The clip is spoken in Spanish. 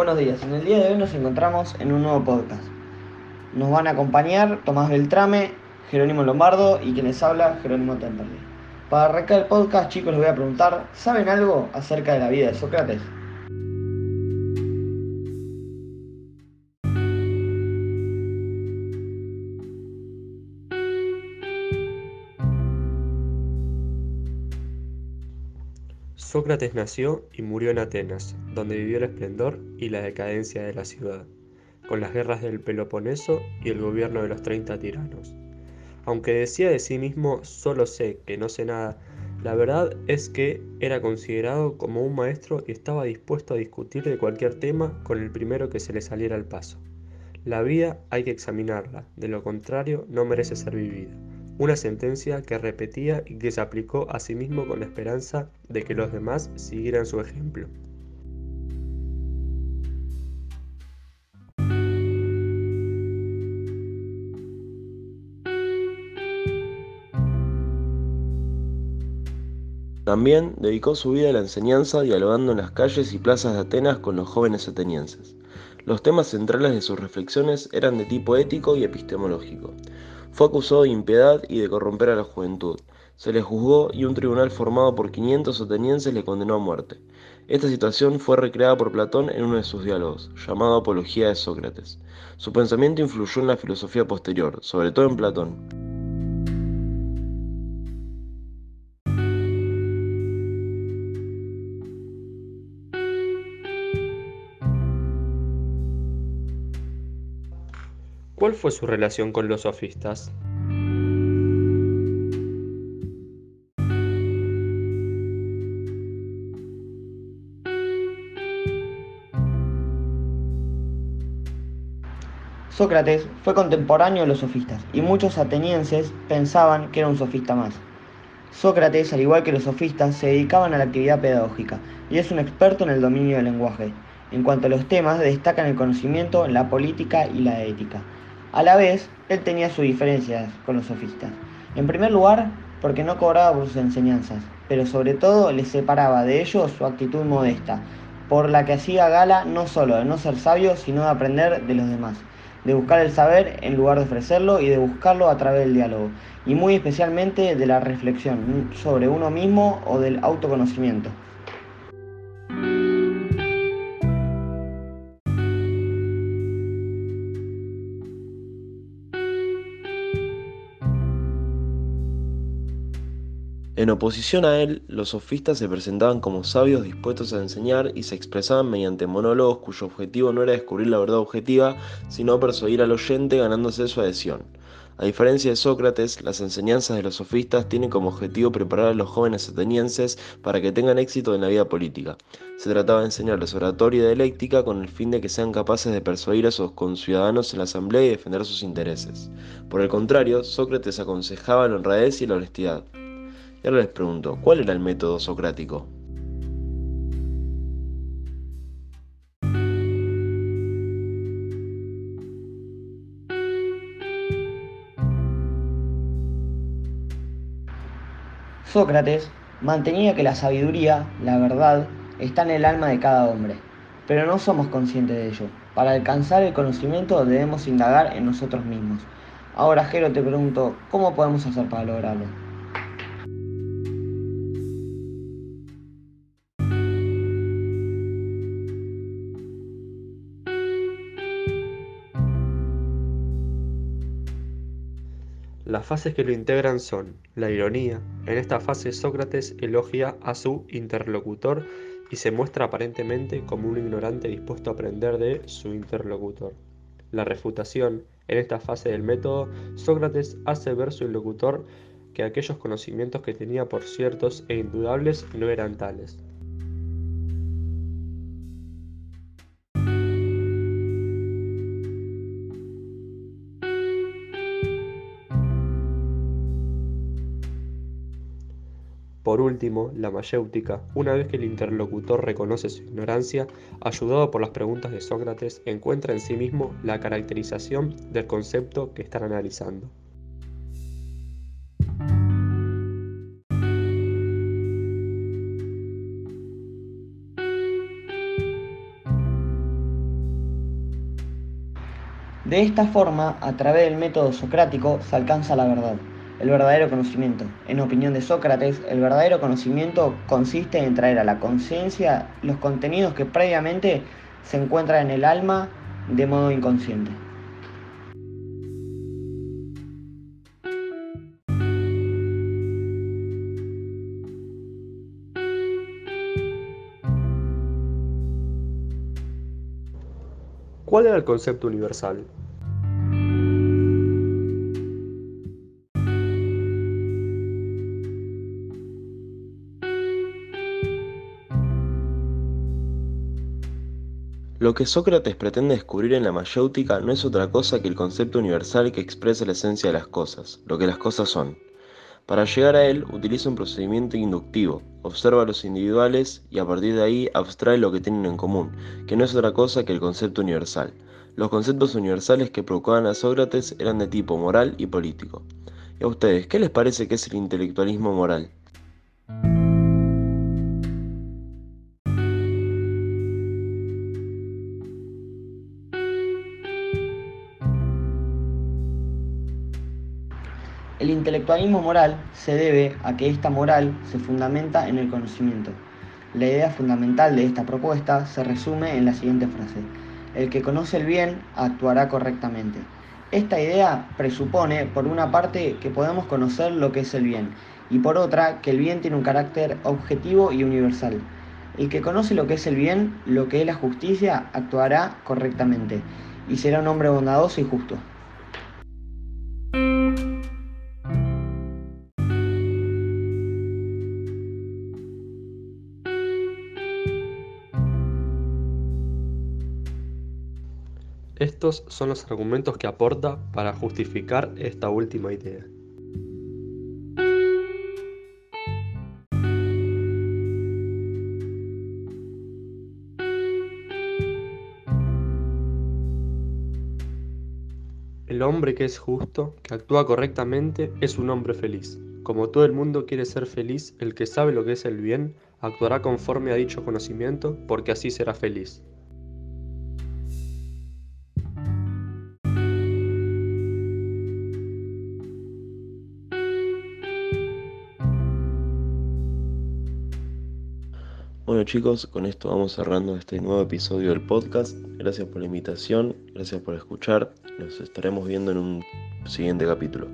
Buenos días, en el día de hoy nos encontramos en un nuevo podcast. Nos van a acompañar Tomás Beltrame, Jerónimo Lombardo y quien les habla, Jerónimo Temperley. Para arrancar el podcast, chicos, les voy a preguntar, ¿saben algo acerca de la vida de Sócrates? Sócrates nació y murió en Atenas, donde vivió el esplendor y la decadencia de la ciudad, con las guerras del Peloponeso y el gobierno de los treinta tiranos. Aunque decía de sí mismo solo sé que no sé nada, la verdad es que era considerado como un maestro y estaba dispuesto a discutir de cualquier tema con el primero que se le saliera al paso. La vida hay que examinarla, de lo contrario no merece ser vivida una sentencia que repetía y que se aplicó a sí mismo con la esperanza de que los demás siguieran su ejemplo. También dedicó su vida a la enseñanza dialogando en las calles y plazas de Atenas con los jóvenes atenienses. Los temas centrales de sus reflexiones eran de tipo ético y epistemológico. Fue acusado de impiedad y de corromper a la juventud. Se le juzgó y un tribunal formado por 500 atenienses le condenó a muerte. Esta situación fue recreada por Platón en uno de sus diálogos, llamado Apología de Sócrates. Su pensamiento influyó en la filosofía posterior, sobre todo en Platón. ¿Cuál fue su relación con los sofistas? Sócrates fue contemporáneo de los sofistas y muchos atenienses pensaban que era un sofista más. Sócrates, al igual que los sofistas, se dedicaban a la actividad pedagógica y es un experto en el dominio del lenguaje. En cuanto a los temas, destacan el conocimiento, la política y la ética. A la vez, él tenía sus diferencias con los sofistas. En primer lugar, porque no cobraba por sus enseñanzas, pero sobre todo le separaba de ellos su actitud modesta, por la que hacía gala no solo de no ser sabio, sino de aprender de los demás, de buscar el saber en lugar de ofrecerlo y de buscarlo a través del diálogo, y muy especialmente de la reflexión sobre uno mismo o del autoconocimiento. En oposición a él, los sofistas se presentaban como sabios dispuestos a enseñar y se expresaban mediante monólogos cuyo objetivo no era descubrir la verdad objetiva, sino persuadir al oyente ganándose su adhesión. A diferencia de Sócrates, las enseñanzas de los sofistas tienen como objetivo preparar a los jóvenes atenienses para que tengan éxito en la vida política. Se trataba de enseñarles oratoria y dialéctica con el fin de que sean capaces de persuadir a sus conciudadanos en la asamblea y defender sus intereses. Por el contrario, Sócrates aconsejaba la honradez y la honestidad. Y ahora les pregunto, ¿cuál era el método socrático? Sócrates mantenía que la sabiduría, la verdad, está en el alma de cada hombre, pero no somos conscientes de ello. Para alcanzar el conocimiento debemos indagar en nosotros mismos. Ahora, Jero, te pregunto, ¿cómo podemos hacer para lograrlo? Las fases que lo integran son la ironía. En esta fase Sócrates elogia a su interlocutor y se muestra aparentemente como un ignorante dispuesto a aprender de su interlocutor. La refutación. En esta fase del método, Sócrates hace ver su interlocutor que aquellos conocimientos que tenía por ciertos e indudables no eran tales. Por último, la mayéutica, una vez que el interlocutor reconoce su ignorancia, ayudado por las preguntas de Sócrates, encuentra en sí mismo la caracterización del concepto que están analizando. De esta forma, a través del método socrático, se alcanza la verdad, el verdadero conocimiento. En opinión de Sócrates, el verdadero conocimiento consiste en traer a la conciencia los contenidos que previamente se encuentran en el alma de modo inconsciente. ¿Cuál era el concepto universal? Lo que Sócrates pretende descubrir en la mayéutica no es otra cosa que el concepto universal que expresa la esencia de las cosas, lo que las cosas son. Para llegar a él utiliza un procedimiento inductivo, observa a los individuales y a partir de ahí abstrae lo que tienen en común, que no es otra cosa que el concepto universal. Los conceptos universales que preocupaban a Sócrates eran de tipo moral y político. ¿Y a ustedes qué les parece que es el intelectualismo moral? El intelectualismo moral se debe a que esta moral se fundamenta en el conocimiento. La idea fundamental de esta propuesta se resume en la siguiente frase. El que conoce el bien actuará correctamente. Esta idea presupone, por una parte, que podemos conocer lo que es el bien, y por otra, que el bien tiene un carácter objetivo y universal. El que conoce lo que es el bien, lo que es la justicia, actuará correctamente, y será un hombre bondadoso y justo. Estos son los argumentos que aporta para justificar esta última idea. El hombre que es justo, que actúa correctamente, es un hombre feliz. Como todo el mundo quiere ser feliz, el que sabe lo que es el bien, actuará conforme a dicho conocimiento, porque así será feliz. Bueno chicos, con esto vamos cerrando este nuevo episodio del podcast. Gracias por la invitación, gracias por escuchar. Nos estaremos viendo en un siguiente capítulo.